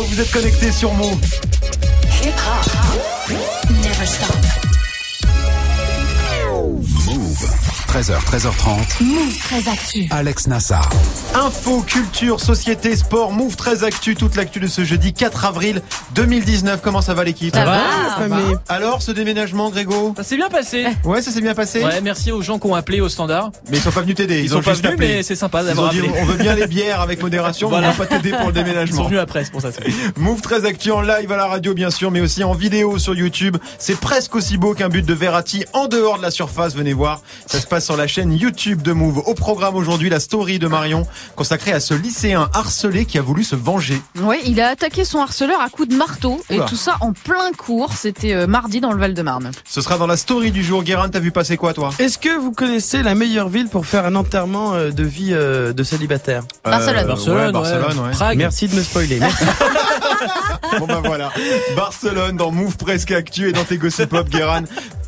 Vous êtes connectés sur Move. 13h, 13h30. Move 13 Actu. Alex Nassar. Info, culture, société, sport, Move 13 Actu, toute l'actu de ce jeudi 4 avril 2019. Comment ça va l'équipe ça, va, Alors, ce déménagement, Grégo Ça s'est bien passé. Ouais, ça s'est bien passé. Ouais, merci aux gens qui ont appelé au standard. Mais ils sont pas venus t'aider. Ils, ils, sont ont pas juste venus, appelé. mais c'est sympa d'avoir appelé. on veut bien les bières avec modération, voilà. mais on va pas t'aider pour le Ils déménagement. sont venus après, c'est pour ça. Move 13 Actu en live à la radio, bien sûr, mais aussi en vidéo sur YouTube. C'est presque aussi beau qu'un but de Verratti en dehors de la surface. Venez voir. Ça se passe sur la chaîne YouTube de Move. Au programme aujourd'hui, la story de Marion consacrée à ce lycéen harcelé qui a voulu se venger. Oui, il a attaqué son harceleur à coups de marteau et Oula. tout ça en plein cours. C'était euh, mardi dans le Val-de-Marne. Ce sera dans la story du jour. Guérin, t'as vu passer quoi, toi? Est-ce que vous connaissez la meilleure ville pour faire un enterrement euh, de vie euh, de célibataire? Barcelone. Barcelone, ouais, ouais. Barcelone, ouais. Prague. Merci de me spoiler. Merci. Bon bah voilà. Barcelone dans Move Presque Actu et dans tes Gossip Pop, Guérin.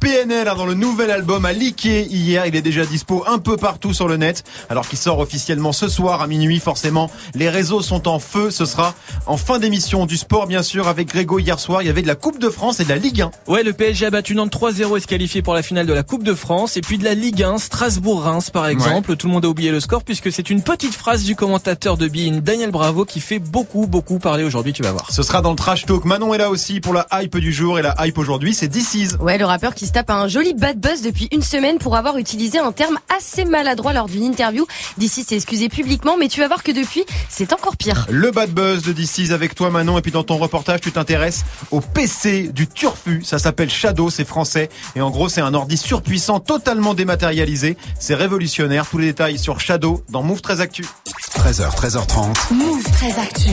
PNL hein, dans le nouvel album a leaké hier. Il est déjà dispo un peu partout sur le net. Alors qu'il sort officiellement ce soir à minuit. Forcément, les réseaux sont en feu. Ce sera en fin d'émission du sport, bien sûr, avec Grégo hier soir. Il y avait de la Coupe de France et de la Ligue 1. Ouais, le PSG a battu Nantes 3-0 et se qualifié pour la finale de la Coupe de France. Et puis de la Ligue 1, Strasbourg-Reims par exemple. Tout le monde a oublié le score puisque c'est une petite phrase du commentateur de Bein, Daniel Bravo, qui fait beaucoup, beaucoup parler aujourd'hui, tu vas voir. Ce sera dans le trash talk. Manon est là aussi pour la hype du jour. Et la hype aujourd'hui, c'est DC's. Ouais, le rappeur qui se tape un joli bad buzz depuis une semaine pour avoir utilisé un terme assez maladroit lors d'une interview. D'ici s'est excusé publiquement, mais tu vas voir que depuis, c'est encore pire. Le bad buzz de DC's avec toi Manon et puis dans ton reportage tu t'intéresses au PC du Turfu, ça s'appelle Shadow, c'est français et en gros c'est un ordi surpuissant totalement dématérialisé, c'est révolutionnaire, tous les détails sur Shadow dans Move 13 Actu. 13h, 13h30. Move 13 Actu.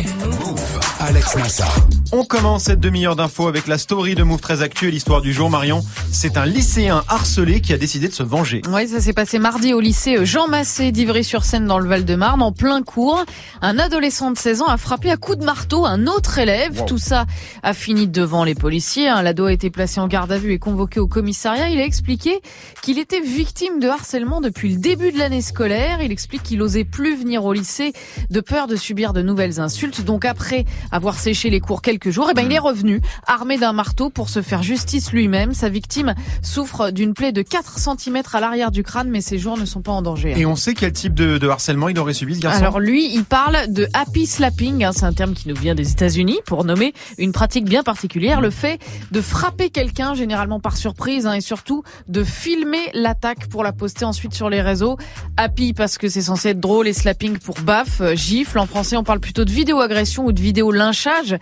Alex Nassar. On commence cette demi-heure d'infos avec la story de Move 13 Actu et l'histoire du jour Marion. C'est un lycéen harcelé qui a décidé de se venger. Oui, ça s'est passé mardi au lycée Jean Massé d'Ivry-sur-Seine dans le Val-de-Marne, en plein cours. Un adolescent de 16 ans a frappé à coups de marteau un autre élève. Wow. Tout ça a fini devant les policiers. hein. L'ado a été placé en garde à vue et convoqué au commissariat. Il a expliqué qu'il était victime de harcèlement depuis le début de l'année scolaire. Il explique qu'il osait plus venir au lycée de peur de subir de nouvelles insultes. Donc après avoir séché les cours quelques jours, eh ben, il est revenu armé d'un marteau pour se faire justice lui-même. Sa victime souffre d'une plaie de 4 cm à l'arrière du crâne, mais ses jours ne sont pas en danger. Et on sait quel type de, de harcèlement il aurait subi ce garçon Alors lui, il parle de happy slapping, hein, c'est un terme qui nous vient des États-Unis pour nommer une pratique bien particulière, le fait de frapper quelqu'un généralement par surprise hein, et surtout de filmer l'attaque pour la poster ensuite sur les réseaux. Happy parce que c'est censé être drôle et slapping pour baffe, euh, gifle. En français, on parle plutôt de vidéo agression ou de vidéo lynchage,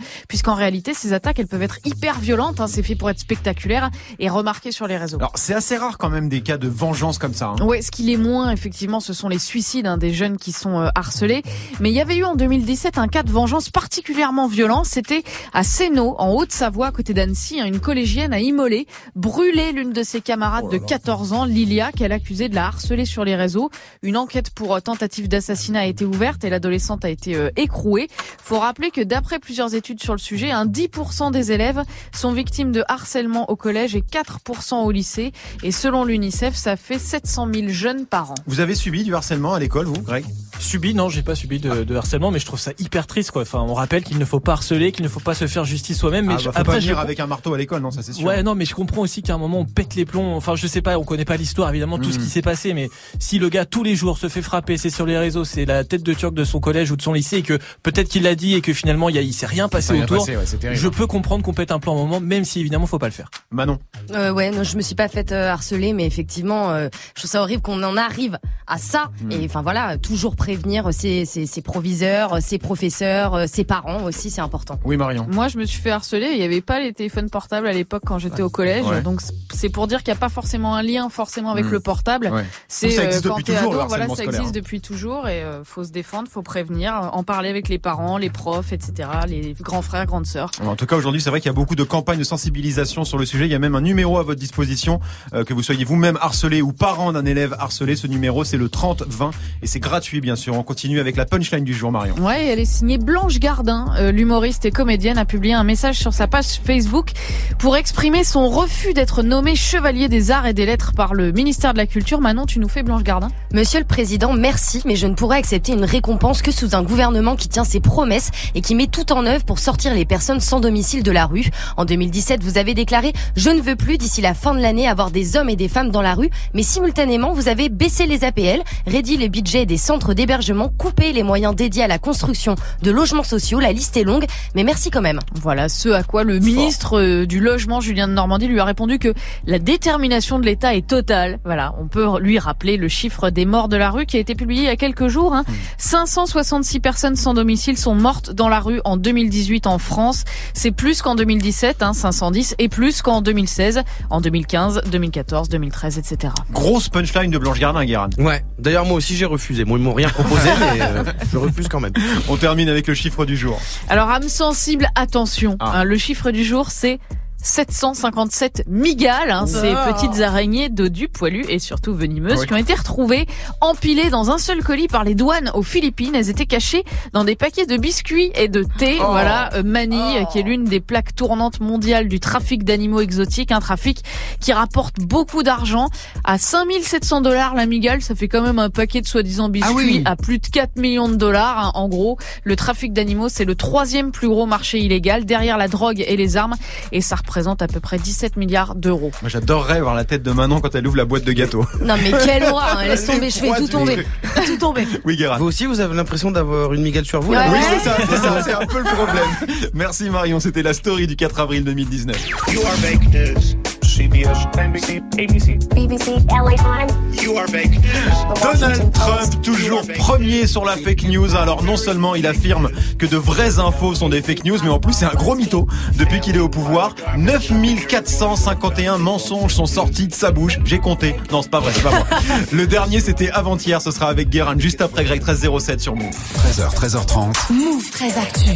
puisqu'en réalité, ces attaques, elles peuvent être hyper violentes. Hein, c'est fait pour être spectaculaire et remarqué sur les réseaux. Alors c'est assez rare quand même des cas de vengeance comme ça. hein. Ouais, ce qu'il est moins, effectivement, ce sont les suicides hein, des jeunes qui sont euh, harcelés. Mais il y avait eu en 2017 un cas de vengeance particulièrement violent. C'était à Sénaux, en Haute-Savoie, à côté d'Annecy. hein, Une collégienne a immolé, brûlé l'une de ses camarades de 14 ans, Lilia, qu'elle accusait de la harceler sur les réseaux. Une enquête pour euh, tentative d'assassinat a été ouverte et l'adolescente a été euh, écrouée. Faut rappeler que d'après plusieurs études sur le sujet, un 10% des élèves sont victimes de harcèlement au collège et 4% au lycée. Et selon l'UNICEF, ça fait 700 000 jeunes par an. Vous avez subi du harcèlement à l'école vous Greg? Subi, non, j'ai pas subi de, de harcèlement, mais je trouve ça hyper triste, quoi. Enfin, on rappelle qu'il ne faut pas harceler, qu'il ne faut pas se faire justice soi-même, mais ah, je- bah, faut après, pas je venir avec un marteau à l'école, non ça c'est sûr. Ouais, non, mais je comprends aussi qu'à un moment on pète les plombs. Enfin, je sais pas, on connaît pas l'histoire évidemment, tout ce Mhm. qui s'est passé, mais si le gars tous les jours se fait frapper, c'est sur les réseaux, c'est la tête de turc de son collège ou de son lycée, et que peut-être qu'il l'a dit et que finalement il, y a, il s'est rien passé rien autour. passé, ouais, c'est terrible. je peux comprendre qu'on pète un plan à un moment, même si évidemment faut pas le faire. Manon. Euh, ouais, non, je me suis pas faite euh, harceler, mais effectivement, euh, je trouve ça horrible qu'on en arrive à ça. Et enfin voilà, toujours prévenir ses, ses, ses proviseurs, ses professeurs, euh, ses parents aussi, c'est important. Oui Marion. Moi, je me suis fait harceler. Il n'y avait pas les téléphones portables à l'époque quand j'étais au collège. Ouais. Donc, c'est pour dire qu'il n'y a pas forcément un lien forcément avec Mm. le portable. Ouais. C'est Ça existe euh, quand depuis toujours, ado, voilà, ça scolaire, existe hein. depuis toujours et euh, faut se défendre, faut prévenir, euh, en parler avec les parents, les profs, etc., les grands frères, grandes sœurs. En tout cas, aujourd'hui, c'est vrai qu'il y a beaucoup de campagnes de sensibilisation sur le sujet. Il y a même un numéro à votre disposition, euh, que vous soyez vous-même harcelé ou parent d'un élève harcelé. Ce numéro, c'est le 30 20 et c'est gratuit, bien sûr. Sûr. On continue avec la punchline du jour, Marion. Ouais, elle est signée Blanche Gardin. Euh, L'humoriste et comédienne a publié un message sur sa page Facebook pour exprimer son refus d'être nommé chevalier des arts et des lettres par le ministère de la Culture. Manon, tu nous fais Blanche Gardin? Monsieur le Président, merci, mais je ne pourrai accepter une récompense que sous un gouvernement qui tient ses promesses et qui met tout en œuvre pour sortir les personnes sans domicile de la rue. En 2017, vous avez déclaré « Je ne veux plus d'ici la fin de l'année avoir des hommes et des femmes dans la rue », mais simultanément, vous avez baissé les APL, réduit les budgets des centres d'hébergement, coupé les moyens dédiés à la construction de logements sociaux. La liste est longue, mais merci quand même. Voilà ce à quoi le ministre euh, du Logement, Julien de Normandie, lui a répondu que la détermination de l'État est totale. Voilà, on peut lui rappeler le chiffre des morts de la rue qui a été publié il y a quelques jours. Hein. 566 personnes sans domicile sont mortes dans la rue en 2018 en France. C'est plus qu'en 2017, hein, 510, et plus qu'en 2016, en 2015, 2014, 2013, etc. Grosse punchline de Blanche Gardin, Guérin. Ouais. D'ailleurs, moi aussi, j'ai refusé. Moi, ils m'ont rien proposé, mais euh, je refuse quand même. On termine avec le chiffre du jour. Alors, âme sensible, attention. Ah. hein, le chiffre du jour, c'est 757 migales, hein, ces petites araignées dodus, poilues et surtout venimeuses, Ah oui. qui ont été retrouvées empilées dans un seul colis par les douanes aux Philippines. Elles étaient cachées dans des paquets de biscuits et de thé. Oh. Voilà, euh, Manille, qui est l'une des plaques tournantes mondiales du trafic d'animaux exotiques, un trafic qui rapporte beaucoup d'argent. À 5700 dollars la migale, ça fait quand même un paquet de soi-disant biscuits Ah oui. à plus de 4 millions de dollars. hein. En gros, le trafic d'animaux, c'est le troisième plus gros marché illégal derrière la drogue et les armes. Et ça représente à peu près 17 milliards d'euros. Moi, j'adorerais voir la tête de Manon quand elle ouvre la boîte de gâteaux. Non mais quelle horreur, hein, laisse tomber, je fais tout tomber. Tout tombé. Oui, Guérin. Vous aussi, vous avez l'impression d'avoir une migale sur vous Ouais. Oui, c'est ça, c'est ça, c'est un peu le problème. Merci Marion, c'était la story du 4 avril 2019. You are fake news. CBS, NBC, ABC. BBC, LA Times. You are fake news. Donald Trump, toujours premier sur la fake news. Alors non seulement il affirme que de vraies infos sont des fake news, mais en plus c'est un gros mytho. Depuis qu'il est au pouvoir, 9451 mensonges sont sortis de sa bouche. J'ai compté. Non, c'est pas vrai, c'est pas moi. Le dernier c'était avant-hier, ce sera avec Guérin juste après Greg 1307 sur Move. 13h, 13h30. Move très actu.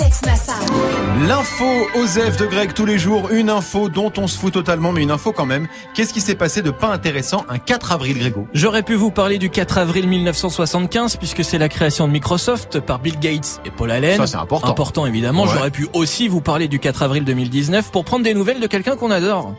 Alex Nassar. L'info Osef de Greg tous les jours, une info dont on se fout totalement, mais une info quand même. Qu'est-ce qui s'est passé de pas intéressant un 4 avril, Grégo? J'aurais pu vous parler du 4 avril 1975 puisque c'est la création de Microsoft par Bill Gates et Paul Allen. Ça, c'est important. Important évidemment. Ouais. J'aurais pu aussi vous parler du 4 avril 2019 pour prendre des nouvelles de quelqu'un qu'on adore.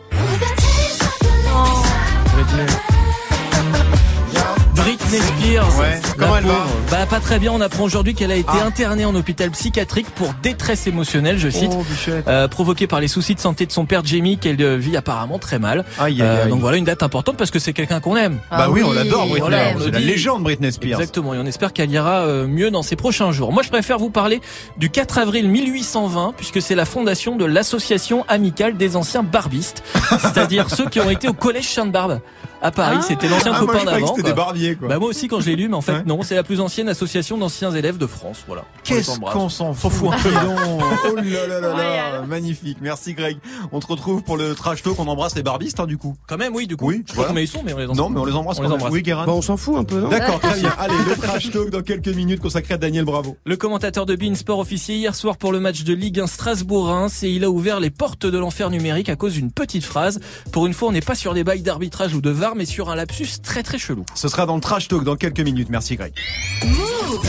Britney Spears. Ouais. La Comment elle va pauvre. Bah pas très bien. On apprend aujourd'hui qu'elle a été Ah. internée en hôpital psychiatrique pour détresse émotionnelle, je cite, Oh, euh, provoquée par les soucis de santé de son père Jamie qu'elle euh, vit apparemment très mal. Aïe, aïe, Euh, donc voilà une date importante parce que c'est quelqu'un qu'on aime. Bah Ah oui, on l'adore, Britney. voilà, on c'est la légende Britney Spears. Exactement, et on espère qu'elle ira mieux dans ces prochains jours. Moi, je préfère vous parler du 4 avril 1820, puisque c'est la fondation de l'association amicale des anciens barbistes, c'est-à-dire ceux qui ont été au collège Sainte-Barbe à Paris. Ah. C'était l'ancien Ah, copain d'avant. c'était des barbiers, quoi. Bah moi aussi quand je l'ai lu, mais en fait Ouais. non, c'est la plus ancienne association d'anciens élèves de France. Voilà. Qu'est-ce qu'on s'en fout. Oh là là là là, magnifique. Merci Greg. On te retrouve pour le trash talk. On embrasse les barbistes, hein, du coup. Quand même, oui, du coup. Oui, je sais pas ils sont, mais on les embrasse. Non, mais on les embrasse On quand les même. embrasse. Oui, Guérin. Bah, on s'en fout un peu, non D'accord, très bien. Allez, le trash talk dans quelques minutes consacré à Daniel Bravo. Le commentateur de Bein Sport officier hier soir pour le match de Ligue 1 Strasbourg-Reims et il a ouvert les portes de l'enfer numérique à cause d'une petite phrase. Pour une fois, on n'est pas sur des bails d'arbitrage ou de VAR, mais sur un lapsus très très chelou. Ce sera dans le trash talk dans quelques minutes. Merci Greg.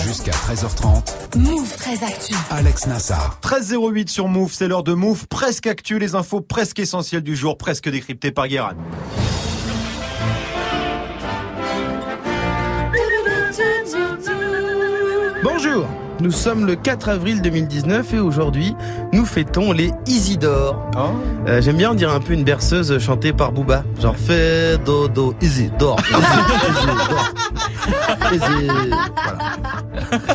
Jusqu'à 13h30. Move très actu. Alex Nassar. 13.08 sur Move, c'est l'heure de Move. Presque actu, les infos presque essentielles du jour, presque décryptées par Guérin. Bonjour nous sommes le 4 avril 2019 et aujourd'hui, nous fêtons les Isidore. Oh. Euh, J'aime bien dire un peu une berceuse chantée par Booba. Genre fais dodo, Isidore. Isidore. Isidore. Voilà.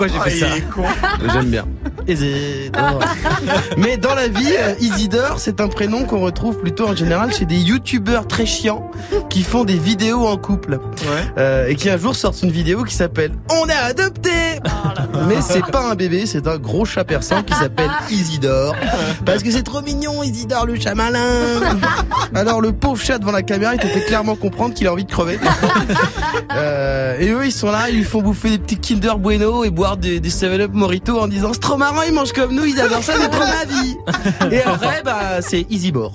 Pourquoi j'ai Ah, fait il ça. J'aime bien. Isidore. Mais dans la vie, euh, Isidore, c'est un prénom qu'on retrouve plutôt en général chez des youtubeurs très chiants qui font des vidéos en couple. Ouais. Euh, et qui un jour sortent une vidéo qui s'appelle On a adopté Mais c'est pas un bébé, c'est un gros chat persan qui s'appelle Isidore. Parce que c'est trop mignon, Isidore le chat malin Alors le pauvre chat devant la caméra, il te fait clairement comprendre qu'il a envie de crever. Euh, et eux, ils sont là, ils lui font bouffer des petits Kinder Bueno et boire des, des 7-Up Morito en disant C'est trop marrant, ils mangent comme nous, ils adorent ça, c'est trop ma vie Et après, bah, c'est Easybore.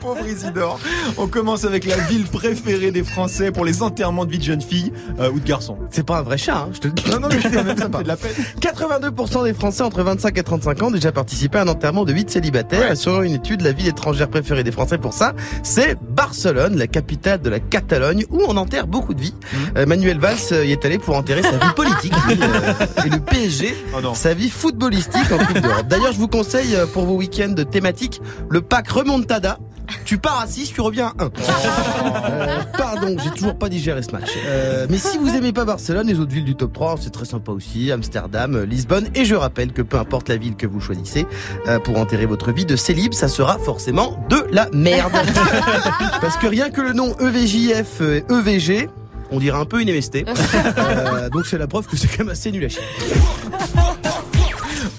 Pauvre Isidore. On commence avec la ville préférée des Français pour les enterrements de vie de jeunes filles euh, ou de garçons. C'est pas un vrai chat, hein, je te dis. Non, non, mais quand même, ça me Sympa. fait de la peine. 82% des Français entre 25 et 35 ans ont déjà participé à un enterrement de vie de célibataire. Et selon une étude, la ville étrangère préférée des Français pour ça, c'est Barcelone, la capitale de la Catalogne, où on enterre beaucoup de vies. Euh, Manuel Valls euh, y est allé pour enterrer sa vie politique euh, et le PSG, Oh sa vie footballistique en Coupe d'Europe. D'ailleurs, je vous conseille pour vos week-ends thématiques le pack Remontada. Tu pars à 6, tu reviens à 1. Euh, pardon, j'ai toujours pas digéré ce match. Euh, mais si vous aimez pas Barcelone, les autres villes du top 3, c'est très sympa aussi. Amsterdam, euh, Lisbonne. Et je rappelle que peu importe la ville que vous choisissez, euh, pour enterrer votre vie de célib, ça sera forcément de la merde. Parce que rien que le nom EVJF et EVG, on dirait un peu une MST. Euh, donc c'est la preuve que c'est quand même assez nul à chier.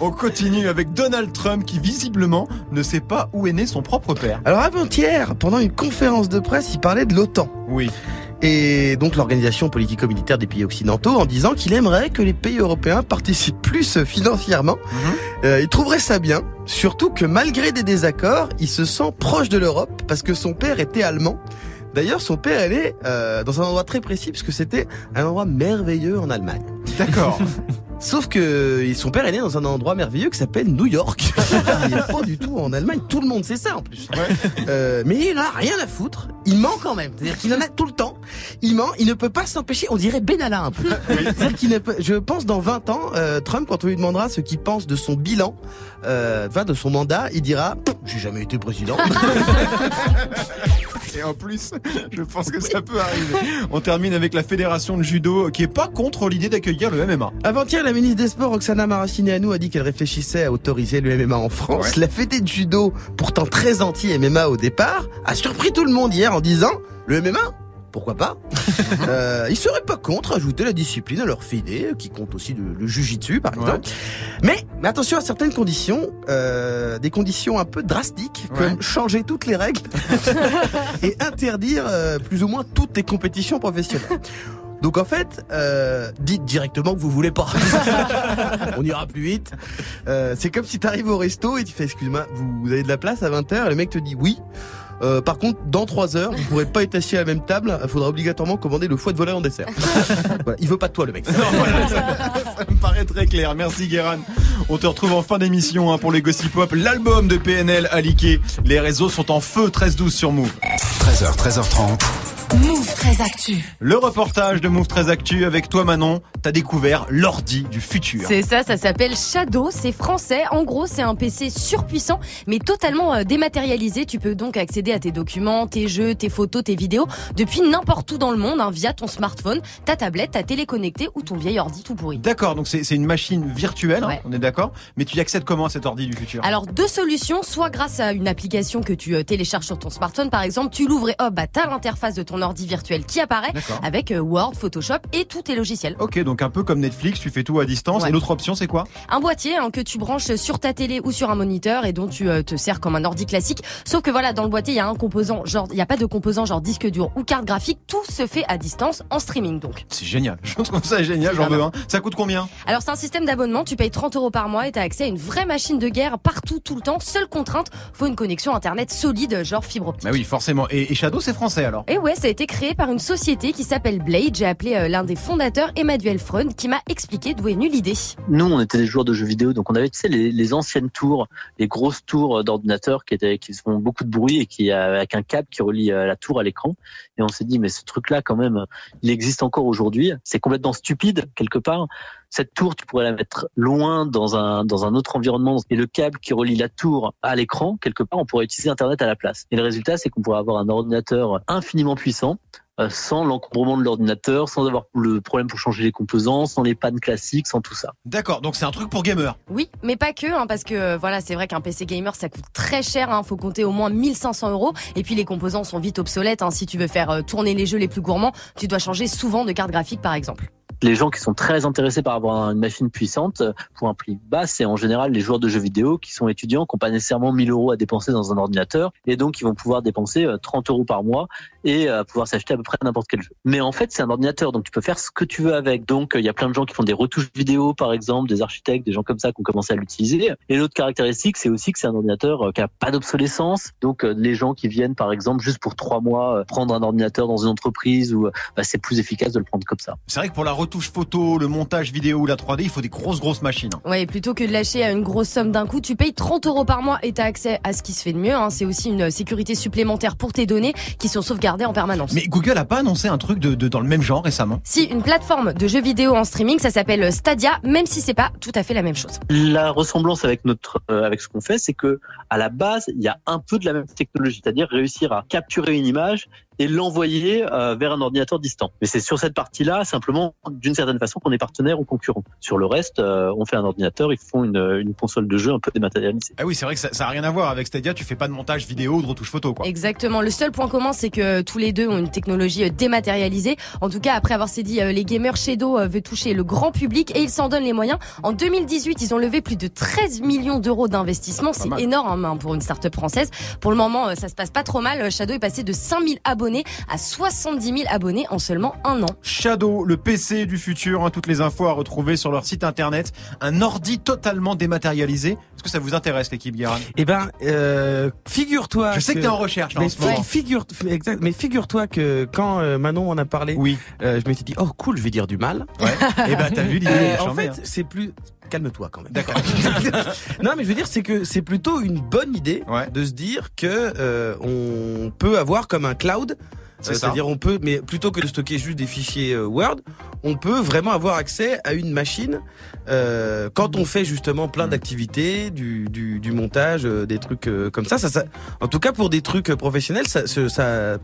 On continue avec Donald Trump qui visiblement ne sait pas où est né son propre père. Alors avant-hier, pendant une conférence de presse, il parlait de l'OTAN. Oui. et donc l'organisation politico-militaire des pays occidentaux en disant qu'il aimerait que les pays européens participent plus financièrement. Euh, il trouverait ça bien, surtout que malgré des désaccords, il se sent proche de l'Europe parce que son père était allemand. D'ailleurs, son père est né euh, dans un endroit très précis parce que c'était un endroit merveilleux en Allemagne. D'accord. Sauf que son père est né dans un endroit merveilleux qui s'appelle New York. il est pas du tout en Allemagne. Tout le monde sait ça en plus. Euh, mais il en a rien à foutre. Il ment quand même. C'est-à-dire qu'il en a tout le temps. Il ment. Il ne peut pas s'empêcher. On dirait Benalla un peu. C'est-à-dire qu'il ne peut. Je pense dans 20 ans, euh, Trump, quand on lui demandera ce qu'il pense de son bilan, euh, enfin de son mandat, il dira j'ai jamais été président. Et en plus, je pense que ça peut arriver. On termine avec la fédération de judo qui est pas contre l'idée d'accueillir le MMA. Avant-hier, la ministre des Sports, Oksana Maracineanu, a dit qu'elle réfléchissait à autoriser le MMA en France. Ouais. La fédé de judo, pourtant très anti-MMA au départ, a surpris tout le monde hier en disant le MMA pourquoi pas euh, Ils seraient pas contre ajouter la discipline à leur fédé, qui compte aussi le, le jujitsu par exemple. Mais, mais attention à certaines conditions, euh, des conditions un peu drastiques, comme changer toutes les règles et interdire euh, plus ou moins toutes les compétitions professionnelles. Donc en fait, euh, dites directement que vous voulez pas. On ira plus vite. Euh, c'est comme si t'arrives au resto et tu fais excuse-moi, vous, vous avez de la place à 20h et le mec te dit oui. Euh, par contre, dans 3 heures, vous pourrez pas être assis à la même table. Il faudra obligatoirement commander le foie de volaille en dessert. voilà, il veut pas de toi, le mec. Non, voilà, ça, ça me paraît très clair. Merci Guéran. On te retrouve en fin d'émission hein, pour les Gossip Pop. L'album de PNL a leaké. Les réseaux sont en feu 13-12 sur Move. 13h, 13h30. Move très actu. Le reportage de Move 13 Actu avec toi Manon. T'as découvert l'ordi du futur. C'est ça, ça s'appelle Shadow, c'est français. En gros, c'est un PC surpuissant, mais totalement euh, dématérialisé. Tu peux donc accéder à tes documents, tes jeux, tes photos, tes vidéos depuis n'importe où dans le monde, hein, via ton smartphone, ta tablette, ta télé connectée ou ton vieil ordi tout pourri. D'accord, donc c'est une machine virtuelle, hein, on est d'accord Mais tu y accèdes comment à cet ordi du futur? Alors deux solutions, soit grâce à une application que tu euh, télécharges sur ton smartphone par exemple, tu l'ouvres et hop, bah, t'as l'interface de ton ordi virtuel qui apparaît avec euh, Word, Photoshop et tous tes logiciels. Ok, donc un peu comme Netflix, tu fais tout à distance. Ouais. Et l'autre option, c'est quoi? Un boîtier hein, que tu branches sur ta télé ou sur un moniteur et dont tu euh, te sers comme un ordi classique. Sauf que voilà, dans le boîtier, il y a un composant, genre, il n'y a pas de composant genre disque dur ou carte graphique. Tout se fait à distance en streaming donc. C'est génial. Je trouve ça génial, j'en veux un. Ça coûte combien? Alors c'est un système d'abonnement, tu payes 30 euros par mois et t'as accès à une vraie machine de guerre partout, tout le temps. Seule contrainte, faut une connexion internet solide, genre fibre optique. Bah oui, forcément. Et, et Shadow, c'est français alors? Et ouais, ça a été créé par une société qui s'appelle Blade. J'ai appelé euh, l'un des fondateurs, Emmanuel Freund, qui m'a expliqué d'où est venue l'idée. nous, on était des joueurs de jeux vidéo, donc on avait, tu sais, les, anciennes tours, les grosses tours d'ordinateur qui qui font beaucoup de bruit et qui, euh, avec un câble qui relie euh, la tour à l'écran. Et on s'est dit, mais ce truc-là, quand même, il existe encore aujourd'hui. C'est complètement stupide, quelque part. Cette tour, tu pourrais la mettre loin dans un, dans un autre environnement. Et le câble qui relie la tour à l'écran, quelque part, on pourrait utiliser Internet à la place. Et le résultat, c'est qu'on pourrait avoir un ordinateur infiniment puissant, euh, sans l'encombrement de l'ordinateur, sans avoir le problème pour changer les composants, sans les pannes classiques, sans tout ça. D'accord, donc c'est un truc pour gamer. Oui, mais pas que, hein, parce que euh, voilà, c'est vrai qu'un PC gamer ça coûte très cher, hein, faut compter au moins 1500 euros, et puis les composants sont vite obsolètes. Hein, si tu veux faire euh, tourner les jeux les plus gourmands, tu dois changer souvent de carte graphique par exemple. Les gens qui sont très intéressés par avoir une machine puissante euh, pour un prix bas, c'est en général les joueurs de jeux vidéo qui sont étudiants, qui n'ont pas nécessairement 1000 euros à dépenser dans un ordinateur, et donc ils vont pouvoir dépenser euh, 30 euros par mois et euh, pouvoir s'acheter à peu près n'importe quel jeu. Mais en fait, c'est un ordinateur, donc tu peux faire ce que tu veux avec. Donc euh, il y a plein de gens qui font des retouches vidéo, par exemple, des architectes, des gens comme ça qui ont commencé à l'utiliser. Et l'autre caractéristique, c'est aussi que c'est un ordinateur euh, qui a pas d'obsolescence. Donc euh, les gens qui viennent, par exemple, juste pour trois mois, euh, prendre un ordinateur dans une entreprise, ou bah, c'est plus efficace de le prendre comme ça. C'est vrai que pour la retouche photo, le montage vidéo ou la 3D, il faut des grosses grosses machines. Ouais, plutôt que de lâcher à une grosse somme d'un coup, tu payes 30 euros par mois et t'as accès à ce qui se fait de mieux. hein. C'est aussi une sécurité supplémentaire pour tes données qui sont sauvegardées en permanence. Mais Google a pas annoncé un truc de, de- dans le même genre récemment Si une plateforme de jeux vidéo en streaming, ça s'appelle Stadia, même si c'est pas tout à fait la même chose. La ressemblance avec notre, euh, avec ce qu'on fait, c'est que à la base, il y a un peu de la même technologie, c'est-à-dire réussir à capturer une image et l'envoyer euh, vers un ordinateur distant. Mais c'est sur cette partie-là, simplement, d'une certaine façon, qu'on est partenaire ou concurrent. Sur le reste, euh, on fait un ordinateur, ils font une, une console de jeu un peu dématérialisée. Ah oui, c'est vrai que ça, ça a rien à voir avec Stadia. Tu fais pas de montage vidéo ou de retouche photo, quoi. Exactement. Le seul point commun, c'est que tous les deux ont une technologie euh, dématérialisée. En tout cas, après avoir dit les gamers Shadow euh, veut toucher le grand public et ils s'en donnent les moyens. En 2018, ils ont levé plus de 13 millions d'euros d'investissement. C'est énorme hein, pour une start-up française. Pour le moment, euh, ça se passe pas trop mal. Shadow est passé de 5000 abonnés à 70 000 abonnés en seulement un an. Shadow, le PC du futur, hein, toutes les infos à retrouver sur leur site internet. Un ordi totalement dématérialisé. Est-ce que ça vous intéresse, l'équipe Guérin? Eh ben, euh, figure-toi. Je sais que t'es en recherche là, en Mais, ce moment. figure, exact, mais figure-toi que quand euh, Manon en a parlé, Oui. euh, je m'étais dit, oh cool, je vais dire du mal. Ouais. Et ben t'as vu l'idée. En fait, hein. c'est plus. Calme-toi quand même. D'accord. non, mais je veux dire, c'est que c'est plutôt une bonne idée Ouais. de se dire que euh, on peut avoir comme un cloud. Euh. C'est-à-dire, on peut, mais plutôt que de stocker juste des fichiers euh, Word, on peut vraiment avoir accès à une machine euh, quand on fait justement plein Mm. d'activités, du, du, du montage, euh, des trucs euh, comme ça, ça, ça. En tout cas, pour des trucs professionnels, ça,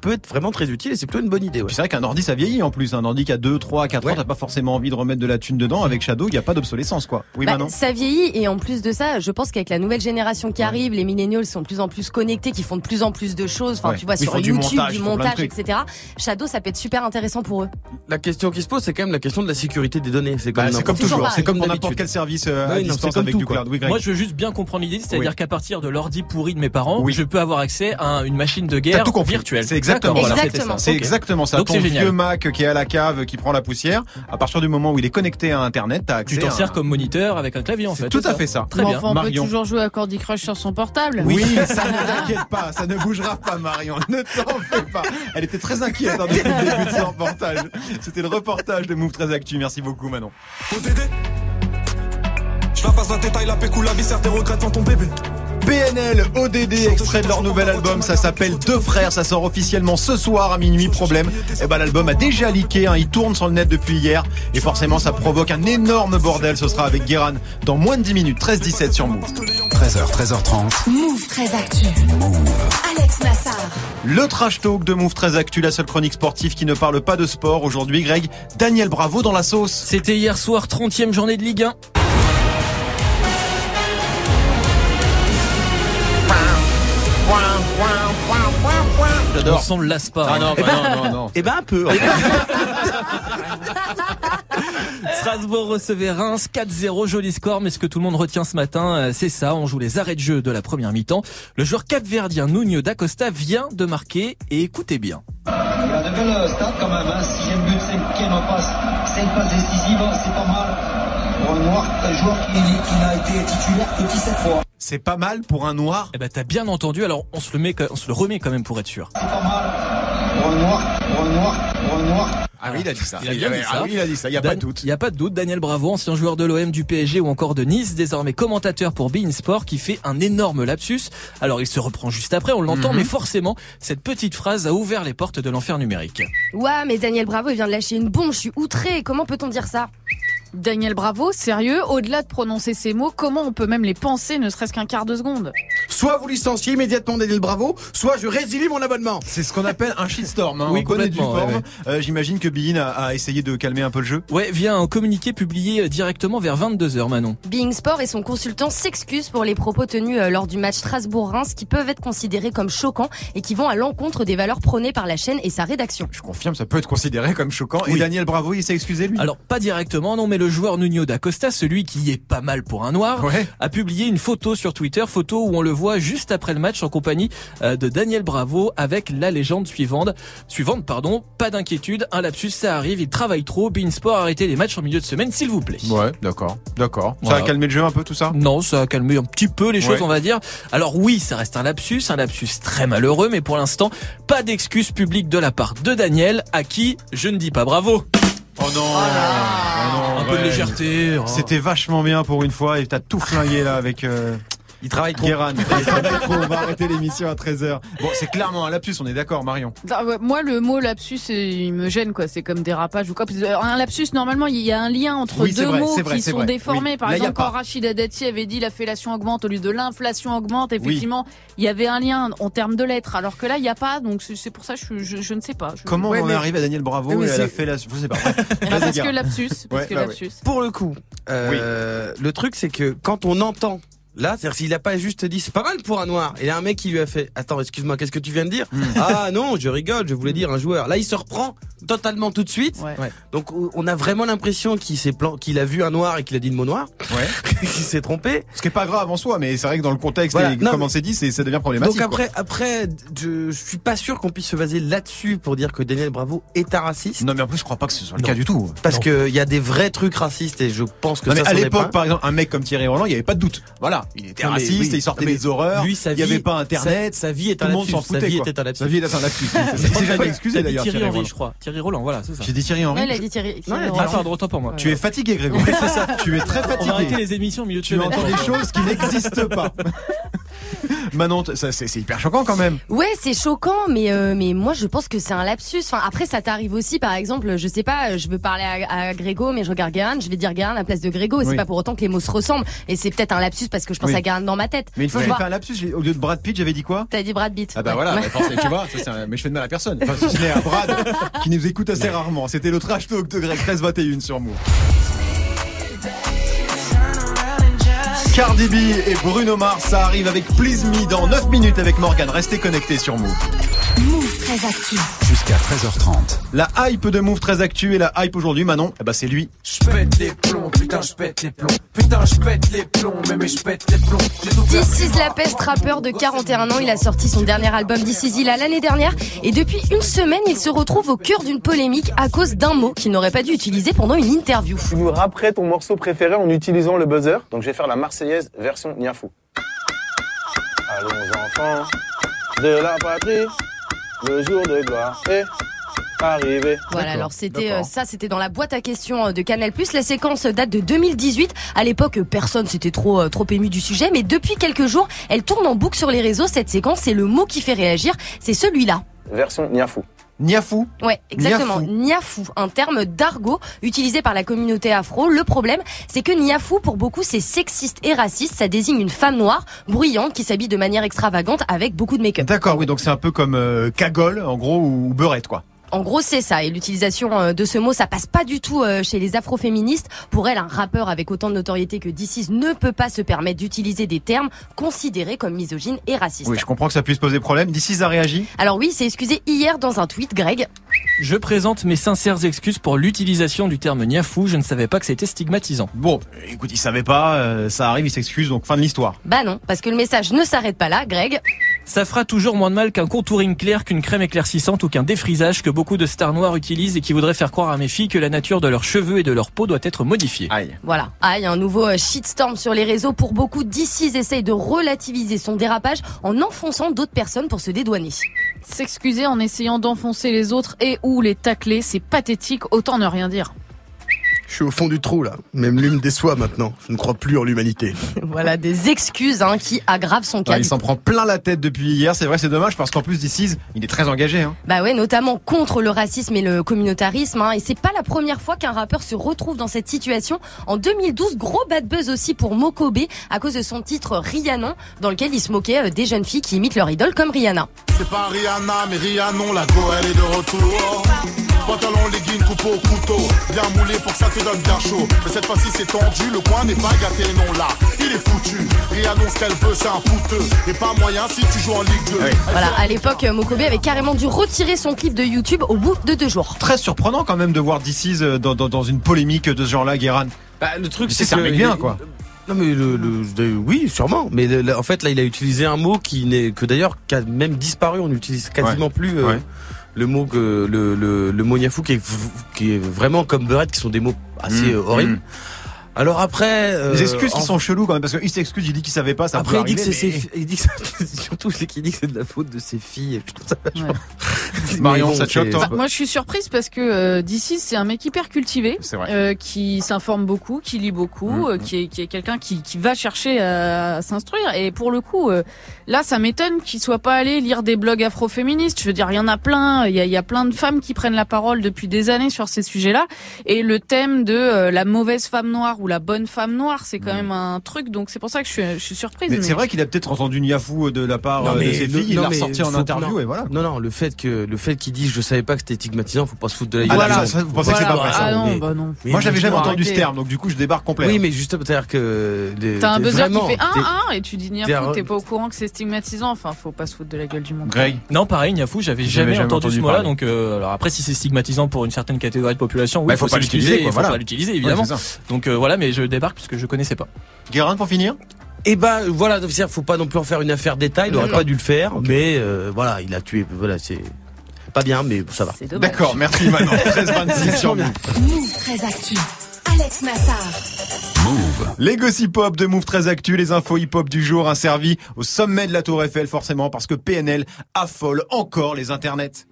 peut être vraiment très utile et c'est plutôt une bonne idée. Ouais. C'est vrai qu'un ordi ça vieillit en plus. Un ordi qui a 2, 3, 4 ans, Ouais. t'as pas forcément envie de remettre de la thune dedans. Avec Shadow, il n'y a pas d'obsolescence quoi. Oui, Bah, Manon ça vieillit et en plus de ça, je pense qu'avec la nouvelle génération qui arrive, les millennials sont de plus en plus connectés, qui font de plus en plus de choses. Enfin, Ouais. tu vois, Ils sur font du YouTube, montage, du montage, etc. Shadow, ça peut être super intéressant pour eux. La question qui se pose, c'est quand même la question de la sécurité des données. C'est Bah, comme, comme Toujours. C'est comme pour n'importe quel service euh, à Ouais, distance comme avec tout, du quoi. cloud. Oui. Moi, je veux juste bien comprendre l'idée, c'est-à-dire Oui. qu'à partir de l'ordi pourri de mes parents, Oui. je peux avoir accès à une machine de guerre tout virtuelle. C'est exactement ça. voilà, c'était Exactement. ça. C'est exactement ça. Donc, Ton vieux Mac qui est à la cave, qui prend la poussière, à partir du moment où il est connecté à Internet, accès Tu t'en sers comme moniteur avec un clavier en C'est fait. tout à fait ça. Très bien. on Marion. peut toujours jouer à Candy Crush sur son portable. Oui, ça ne t'inquiète pas, ça ne bougera pas, Marion. Ne t'en fais pas. Elle était très inquiète hein, depuis le début de son reportage. C'était le reportage de Move 13 Actu. Merci beaucoup, Manon. Je la passe la détail, la pécou, la viscère, tes regrets devant ton bébé. PNL, ODD, extrait de leur nouvel album, ça s'appelle Deux Frères, ça sort officiellement ce soir à minuit, problème. Et ben l'album a déjà leaké, hein, il tourne sur le net depuis hier, et forcément ça provoque un énorme bordel, ce sera avec Guéran dans moins de 10 minutes, 13-17 sur Move. 13h, 13h30. Move très actu. Alex Nassar. Le trash talk de Move 13 Actu, la seule chronique sportive qui ne parle pas de sport. Aujourd'hui, Greg, Daniel Bravo dans la sauce. C'était hier soir, 30e journée de Ligue 1. On J'adore. s'en lasse pas. Ah hein. non, bah non, non, non. Eh ben un peu. Strasbourg recevait Reims 4-0, joli score, mais ce que tout le monde retient ce matin, euh, c'est ça, on joue les arrêts de jeu de la première mi-temps. Le joueur capverdien Nuno d'Acosta vient de marquer, et écoutez bien. Il a de belles stats quand même, hein. sixième but, cinquième passe, cinq passes décisives, c'est pas mal pour un noir, un joueur qui, qui n'a été titulaire que 17 fois. C'est pas mal pour un noir. Eh ben t'as bien entendu, alors on se le met, on se le remet quand même pour être sûr. C'est pas mal pour un noir, pour un noir, pour un noir. Ah oui, il a dit ça. Il a bien dit Ah ça. oui, il a dit ça, il n'y a pas de doute. Il n'y a pas de doute. Daniel Bravo, ancien joueur de l'OM, du PSG ou encore de Nice, désormais commentateur pour Bein Sport, qui fait un énorme lapsus. Alors il se reprend juste après, on l'entend, Mhm. mais forcément, cette petite phrase a ouvert les portes de l'enfer numérique. Ouais, mais Daniel Bravo, il vient de lâcher une bombe, je suis outré. Comment peut-on dire ça? Daniel Bravo, sérieux, au-delà de prononcer ces mots, comment on peut même les penser, ne serait-ce qu'un quart de seconde Soit vous licenciez immédiatement Daniel Bravo, soit je résilie mon abonnement. C'est ce qu'on appelle un shitstorm. Hein, Oui, complètement, ouais, Euh, J'imagine que Bein a, a essayé de calmer un peu le jeu. Ouais, via un communiqué publié euh, directement vers 22h, Manon. Being Sport et son consultant s'excusent pour les propos tenus euh, lors du match Strasbourg-Reims qui peuvent être considérés comme choquants et qui vont à l'encontre des valeurs prônées par la chaîne et sa rédaction. Je confirme, ça peut être considéré comme choquant. Et Daniel Bravo, il s'est excusé lui? Alors, pas directement, non, mais le joueur Nuno d'Acosta, celui qui est pas mal pour un noir, Ouais. a publié une photo sur Twitter, photo où on le voit juste après le match en compagnie euh, de Daniel Bravo avec la légende suivante. Suivante, pardon, pas d'inquiétude, un lapsus, ça arrive, il travaille trop, Beansport, arrêtez les matchs en milieu de semaine, s'il vous plaît. Ouais, d'accord, d'accord. Ça Voilà. a calmé le jeu un peu tout ça? Non, ça a calmé un petit peu les choses, Ouais. on va dire. Alors oui, ça reste un lapsus, un lapsus très malheureux, mais pour l'instant, pas d'excuse publique de la part de Daniel, à qui je ne dis pas bravo. Oh non, Oh non, Un peu de légèreté. oh. C'était vachement bien pour une fois et t'as tout flingué là avec euh, Il travaille trop. Guéran. Il travaille trop, on va arrêter l'émission à 13h. Bon, c'est clairement un lapsus, on est d'accord Marion. Ah ouais, Moi, le mot lapsus, il me gêne, quoi. C'est comme dérapage ou quoi. Euh, Un lapsus, normalement, il y a un lien entre Oui, deux vrai, mots vrai, qui sont vrai. déformés. Oui. Par Là, exemple, quand. Rachida Dati avait dit l'inflation augmente au lieu de l'inflation augmente, effectivement, il y avait un lien en termes de lettres. Alors que là, il n'y a pas. Donc, c'est pour ça que je, je, je ne sais pas. Je- Comment Ouais, on mais- arrivé à Daniel Bravo mais et fait la... Je sais pas. Parce que lapsus. Parce Ouais, que bah lapsus. Pour le coup, euh, le truc c'est que quand on entend Là, c'est-à-dire s'il a pas juste dit c'est pas mal pour un noir. Et là, un mec qui lui a fait attends, excuse-moi, qu'est-ce que tu viens de dire? Ah non, je rigole, je voulais dire un joueur. Là, il se reprend totalement tout de suite. Ouais. Donc on a vraiment l'impression qu'il s'est plan... qu'il a vu un noir et qu'il a dit le mot noir, Ouais. qu'il s'est trompé. Ce qui est pas grave en soi, mais c'est vrai que dans le contexte Voilà. et Non, comment mais- c'est dit, c'est ça devient problématique. Donc quoi. après, après, je, je suis pas sûr qu'on puisse se baser là-dessus pour dire que Daniel Bravo est un raciste. Non mais en plus je crois pas que ce soit le Non. cas du tout. Parce qu'il y a des vrais trucs racistes et je pense que Non, ça, mais à l'époque, par exemple, un mec comme Thierry Roland, il n'y avait pas de doute. Voilà, il était Non, raciste, oui. il sortait des horreurs, lui, sa il n'y avait pas Internet, sa- sa vie est tout un le monde sa vie quoi. était un lapsus. Sa vie était un lapsus. Que jamais excusé d'ailleurs. Thierry Henry, Roland. je crois. Thierry Roland, voilà, c'est ça. J'ai dit Thierry Henry. il a dit Thierry. Non, il a dit Henry. pardon, autant pour moi. Tu es fatigué, Grégory. c'est ça. Tu es très fatigué. les émissions au milieu de Tu entends des choses qui n'existent pas. Manon, c'est hyper choquant quand même. Ouais, c'est choquant, mais euh, mais moi je pense que c'est un lapsus. Enfin après ça t'arrive aussi, par exemple, je sais pas, je veux parler à, à Grégo, mais je regarde Guérin, je vais dire Guérin à la place de Grégo, et Oui. c'est pas pour autant que les mots se ressemblent. Et c'est peut-être un lapsus parce que je pense Oui. à Guérin dans ma tête. Mais une fois j'ai fait un lapsus, au lieu de Brad Pitt, j'avais dit quoi? T'as dit Brad Pitt. Ah bah Ouais. voilà, bah forcément, tu vois, ça, c'est un- mais je fais de mal à personne. Enfin, si ce n'est à Brad, qui nous écoute assez rarement. C'était le trash talk de Greg 1321 sur Move. Cardi B et Bruno Mars, ça arrive avec Please Me dans 9 minutes avec Morgan. Restez connectés sur Move. Move très actif. Jusqu'à 13h30. La hype de Move très actu et la hype aujourd'hui, Manon, eh bah c'est lui. Je pète les plombs, putain je pète les plombs Putain je pète les plombs, mais mais je pète les plombs This is la peste rappeur de 41 ans. Il a sorti son dernier album This is l'année dernière. Et depuis une semaine, il se retrouve au cœur d'une polémique à cause d'un mot qu'il n'aurait pas dû utiliser pendant une interview. Tu nous rapperais ton morceau préféré en utilisant le buzzer? Donc je vais faire la Marseillaise version Niafou. Allons enfants de la patrie, le jour de gloire est arrivé. Voilà, alors c'était euh, ça, c'était dans la boîte à questions euh, de Canal+. La séquence date de 2018. À l'époque, personne s'était trop euh, trop ému du sujet, mais depuis quelques jours, elle tourne en boucle sur les réseaux. Cette séquence, et le mot qui fait réagir, c'est celui-là. Version Niafou. Niafou. Ouais, exactement. Niafou. Niafou, un terme d'argot utilisé par la communauté afro. Le problème, c'est que niafou, pour beaucoup, c'est sexiste et raciste. Ça désigne une femme noire, bruyante, qui s'habille de manière extravagante avec beaucoup de make-up. D'accord, oui, donc c'est un peu comme euh, cagole, en gros, ou beurette, quoi. En gros, c'est ça. Et l'utilisation euh, de ce mot, ça passe pas du tout euh, chez les afroféministes. Pour elle, un rappeur avec autant de notoriété que DC's ne peut pas se permettre d'utiliser des termes considérés comme misogynes et racistes. Oui, je comprends que ça puisse poser problème. D'ici, a réagi? Alors oui, c'est excusé hier dans un tweet, Greg. Je présente mes sincères excuses pour l'utilisation du terme niafou. Je ne savais pas que c'était stigmatisant. Bon, écoute, il savait pas, euh, ça arrive, il s'excuse, donc fin de l'histoire. Bah non, parce que le message ne s'arrête pas là, Greg. Ça fera toujours moins de mal qu'un contouring clair, qu'une crème éclaircissante ou qu'un défrisage que beaucoup de stars noires utilisent et qui voudraient faire croire à mes filles que la nature de leurs cheveux et de leur peau doit être modifiée. Aïe. Voilà. Ah, il y a un nouveau euh, shitstorm sur les réseaux. Pour beaucoup, DC's essaye de relativiser son dérapage en enfonçant d'autres personnes pour se dédouaner. S'excuser en essayant d'enfoncer les autres et ou les tacler, c'est pathétique, autant ne rien dire. Je suis au fond du trou là. Même lui me déçoit maintenant. Je ne crois plus en l'humanité. Voilà des excuses hein, qui aggravent son cas. Ouais, il s'en prend plein la tête depuis hier. C'est vrai, c'est dommage parce qu'en plus d'ici, il est très engagé. Hein. Bah ouais, notamment contre le racisme et le communautarisme. Hein. Et c'est pas la première fois qu'un rappeur se retrouve dans cette situation. En 2012, gros bad buzz aussi pour Mokobe à cause de son titre Rihanna, dans lequel il se moquait euh, des jeunes filles qui imitent leur idole comme Rihanna. C'est pas Rihanna, mais Rihanna, la go, elle est de retour. Pantalon, legging, coupe au couteau. Bien moulé pour que ça te donne bien chaud. Mais cette fois-ci, c'est tendu, le coin n'est pas gâté, non là. Il est foutu. Rihanna, ce qu'elle veut, c'est un fouteux. Et pas moyen si tu joues en Ligue 2. Voilà, à l'époque, euh, Mokobe avait carrément dû retirer son clip de YouTube au bout de deux jours. Très surprenant quand même de voir DC's dans, dans, dans une polémique de ce genre-là, Guéran. Bah, le truc, c'est que met bien, quoi. Non mais le, le- le- oui sûrement mais le- le- en fait là il a utilisé un mot qui n'est que d'ailleurs qui a même disparu on n'utilise quasiment Ouais. plus euh, Ouais. Le mot que le le, le mot niafou qui est qui est vraiment comme beurette qui sont des mots assez Mmh, euh, horribles. mmh. Alors après euh, Les excuses qui en- sont chelous quand même parce qu'il s'excuse, il dit qu'il savait pas. Ça après peut il dit arriver, il dit que c'est- surtout c'est qu'il dit que c'est de la faute de ses filles et ça mais- Marion, bon, ça te choque c'est- toi Bah, moi, je suis surprise parce que euh, d'ici, c'est un mec hyper cultivé, C'est vrai. euh, qui s'informe beaucoup, qui lit beaucoup, Mm, euh, mm. qui est, qui est quelqu'un qui, qui va chercher à, s'instruire. Et pour le coup, euh, là, ça m'étonne qu'il soit pas allé lire des blogs afroféministes. Je veux dire, il y en a plein. Il y a, il y a plein de femmes qui prennent la parole depuis des années sur ces sujets-là. Et le thème de euh, la mauvaise femme noire ou la bonne femme noire, c'est quand même un truc. Donc c'est pour ça que je suis, je suis surprise. Mm. Mais mais- c'est vrai qu'il a peut-être entendu Niafou de la part euh, de ses le- filles, il non, l'a ressorti en interview non. et voilà. Non non, le fait que le fait qu'il dise je savais pas que c'était stigmatisant, faut pas se foutre de la Ah, gueule. voilà, ça, vous pensez que c'est pas vrai, ça Ah non, mais- bah non. mais Moi j'avais jamais entendu ce terme, donc du coup je débarque complet. Oui, mais juste c'est-à-dire que des- T'as un buzzer qui fait des- 1 1 et tu dis Niafou, t'es pas au courant que c'est stigmatisant. Enfin, faut pas se foutre de la gueule du monde. Greg, Non, pareil, Niafou, j'avais jamais, jamais entendu, ce mot-là. Donc, euh, alors après, si c'est stigmatisant pour une certaine catégorie de population, oui, Bah, faut pas l'utiliser, faut voilà. pas l'utiliser, évidemment. donc euh, voilà, mais je débarque puisque je connaissais pas. Guérin pour finir Et bah voilà, c'est-à-dire, faut pas non plus en faire une affaire détail, il aurait pas dû le faire, mais euh, voilà, il a tué, voilà, c'est pas bien, mais ça va. D'accord, merci Manon. 13-26 sur bien. Move. Move très actu. Alex Nassar. Les gossip hop de Move très actu, les infos hip hop du jour, un servi au sommet de la Tour Eiffel forcément parce que PNL affole encore les internets.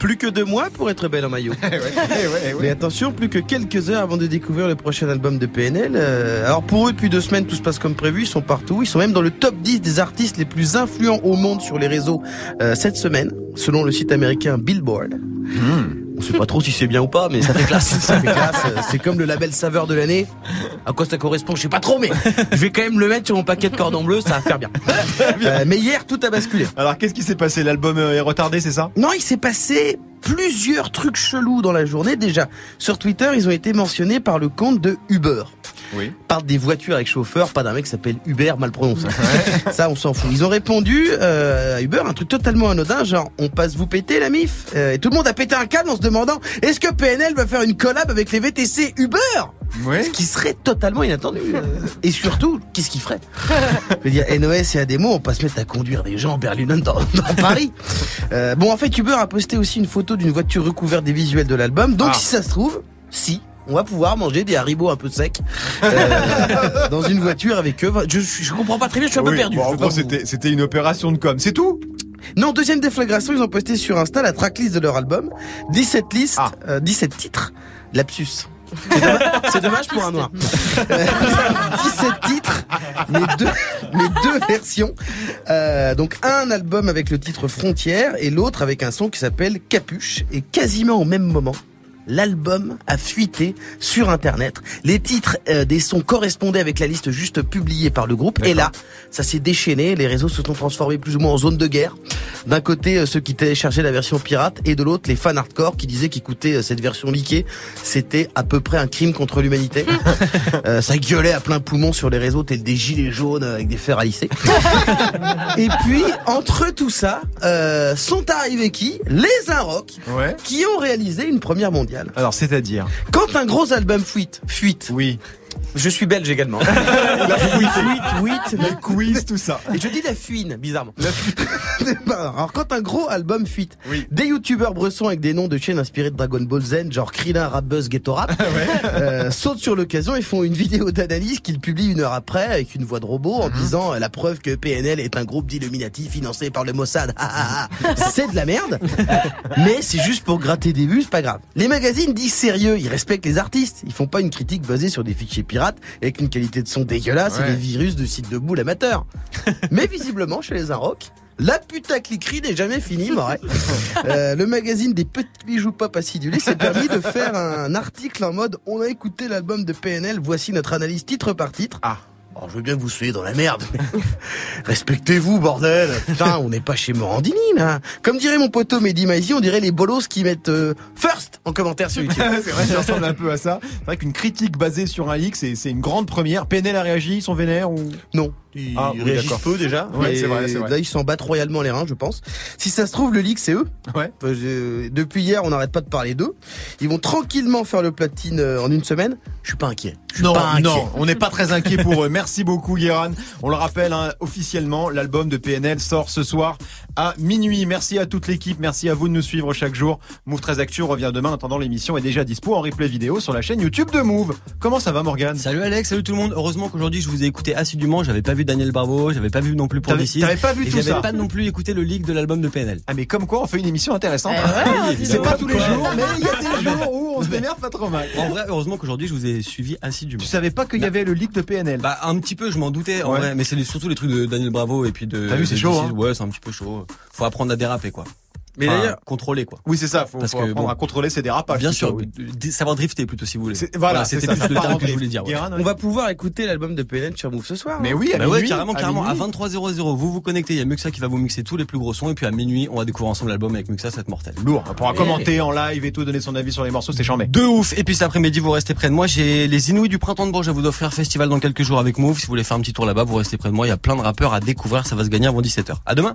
Plus que deux mois pour être belle en maillot. Ouais, ouais, ouais. Mais attention, plus que quelques heures avant de découvrir le prochain album de PNL. Euh, alors pour eux, depuis deux semaines, tout se passe comme prévu. Ils sont partout. Ils sont même dans le top 10 des artistes les plus influents au monde sur les réseaux euh, cette semaine, selon le site américain Billboard. Hmm. On sait pas trop si c'est bien ou pas, mais ça fait classe. ça fait classe. C'est comme le label saveur de l'année. À quoi ça correspond, je sais pas trop, mais je vais quand même le mettre sur mon paquet de cordon bleu, ça va faire bien. Euh, mais hier, tout a basculé. Alors qu'est-ce qui s'est passé? L'album euh, est retardé, c'est ça? Non, il s'est passé plusieurs trucs chelous dans la journée. Déjà, sur Twitter, ils ont été mentionnés par le compte de Uber. Oui. Parle des voitures avec chauffeur, pas d'un mec qui s'appelle Uber mal prononcé. Ça, on s'en fout. Ils ont répondu euh, à Uber un truc totalement anodin, genre on passe vous péter la mif. Euh, et tout le monde a pété un câble en se demandant est-ce que PNL va faire une collab avec les VTC Uber? Oui. Ce qui serait totalement inattendu. euh, et surtout, qu'est-ce qu'il ferait Je veux dire, NOS et ADMO, on pas se mettre à conduire des gens en Berlin dans, dans Paris. Euh, bon, en fait, Uber a posté aussi une photo d'une voiture recouverte des visuels de l'album. Donc, Ah. si ça se trouve, si. On va pouvoir manger des haribots un peu secs euh, dans une voiture avec eux. Je, comprends pas très bien, je suis un peu perdu. bon, en gros, c'était c'était une opération de com. C'est tout? Non, deuxième déflagration, ils ont posté sur Insta la tracklist de leur album. 17 listes, Ah. euh, 17 titres. Lapsus. C'est dommage, pour un noir. Euh, 17 titres, mais deux, mais deux versions. Euh, donc un album avec le titre Frontière et l'autre avec un son qui s'appelle Capuche. Et quasiment au même moment, l'album a fuité sur Internet. Les titres euh, des sons correspondaient avec la liste juste publiée par le groupe. Et là, ça s'est déchaîné. Les réseaux se sont transformés plus ou moins en zone de guerre. D'un côté, euh, ceux qui téléchargeaient la version pirate, et de l'autre, les fans hardcore qui disaient qu'écouter euh, cette version leakée, c'était à peu près un crime contre l'humanité. Ça gueulait à plein poumon sur les réseaux, tel des gilets jaunes avec des fers à lisser. et puis, entre tout ça, sont arrivés qui? Les Inrock, Ouais. qui ont réalisé une première mondiale. Alors c'est-à-dire Quand un gros album fuite, fuite, Oui. Je suis belge également. La fuite, le quiz, tout ça. Et je dis la fuine, bizarrement. Alors quand un gros album fuite, Oui. des youtubeurs bressons avec des noms de chaînes inspirées de Dragon Ball Z, genre Krillin, Rapbuzz, Ghetto Rap, euh, sautent sur l'occasion et font une vidéo d'analyse qu'ils publient une heure après avec une voix de robot en disant euh, la preuve que PNL est un groupe d'Illuminati financé par le Mossad. C'est de la merde, mais c'est juste pour gratter des vues, c'est pas grave. Les magazines disent sérieux, ils respectent les artistes, ils font pas une critique basée sur des fichiers pirates avec une qualité de son dégueulasse Ouais. et des virus de sites de boules amateurs. Mais visiblement, chez les Inrocks, la putacliquerie n'est jamais finie, Moret. Euh, le magazine des petits bijoux pop acidulés s'est permis de faire un article en mode on a écouté l'album de PNL, voici notre analyse titre par titre. Ah. Alors, je veux bien que vous soyez dans la merde. mais Respectez-vous, bordel. Putain, on n'est pas chez Morandini, là. Comme dirait mon poteau Mehdi Maizi, on dirait les bolos qui mettent euh, first en commentaire sur YouTube. c'est vrai, ça ressemble un peu à ça. C'est vrai qu'une critique basée sur un leak, c'est c'est une grande première. PNL a réagi, ils sont vénères ou? Non. Ils Ah, oui, réagissent peu déjà. Ouais, Et c'est vrai, c'est vrai. Là, ils s'en battent royalement les reins, je pense. Si ça se trouve, le leak, c'est eux. Ouais. Enfin, je- depuis hier, on n'arrête pas de parler d'eux. Ils vont tranquillement faire le platine euh, en une semaine. Je suis pas inquiet. Je suis Non, pas inquiet. non, on n'est pas très inquiet pour eux. Merci beaucoup, Guéran. On le rappelle hein, officiellement, l'album de PNL sort ce soir à minuit. Merci à toute l'équipe, merci à vous de nous suivre chaque jour. Move 13 Actu revient demain. En attendant, l'émission est déjà dispo en replay vidéo sur la chaîne YouTube de Move. Comment ça va, Morgan Salut Alex, salut tout le monde. Heureusement qu'aujourd'hui je vous ai écouté assidûment. J'avais pas vu Daniel Bravo, j'avais pas vu non plus pour T'avais- DC. t'avais pas vu tout j'avais ça pas non plus écouté le leak de l'album de PNL. Ah mais comme quoi, on fait une émission intéressante. Eh ouais, dis C'est pas tous les Quoi jours, mais il y a des jours où on se démerde pas trop mal. En vrai, heureusement qu'aujourd'hui je vous ai suivi assidûment. Tu savais pas qu'il y avait le leak de PNL Bah un petit peu, je m'en doutais en Ouais. vrai, mais c'est surtout les trucs de Daniel Bravo et puis de. T'as vu, c'est chaud, hein. Ouais, c'est un petit peu chaud. Faut apprendre à déraper quoi. Mais Enfin, d'ailleurs- contrôler quoi. Oui, c'est ça. Faut, Parce faut que, bon. à contrôler ses dérapages. Bien plutôt, sûr, oui. savoir drifter plutôt si vous voulez. C'est- Voilà, c'est c'était ça. plus ça le terme que je voulais dire. ouais. On va pouvoir écouter l'album de PNL sur Move ce soir. Mais oui, à Bah ouais, minuit, carrément, carrément. À minuit. 23h00, vous vous connectez. Il y a Muxa qui va vous mixer tous les plus gros sons. Et puis à minuit, on va découvrir ensemble l'album avec Muxa, cette mortelle. Lourd. On pourra commenter en live et tout, donner son avis sur les morceaux, c'est chambé. De ouf. Et puis cet après-midi, vous restez près de moi. J'ai les Inouïs du printemps de Bourges à vous offrir festival dans quelques jours avec Move. Si vous voulez faire un petit tour là-bas, vous restez près de moi. Il y a plein de rappeurs à découvrir. Ça va se gagner avant 17h. À demain.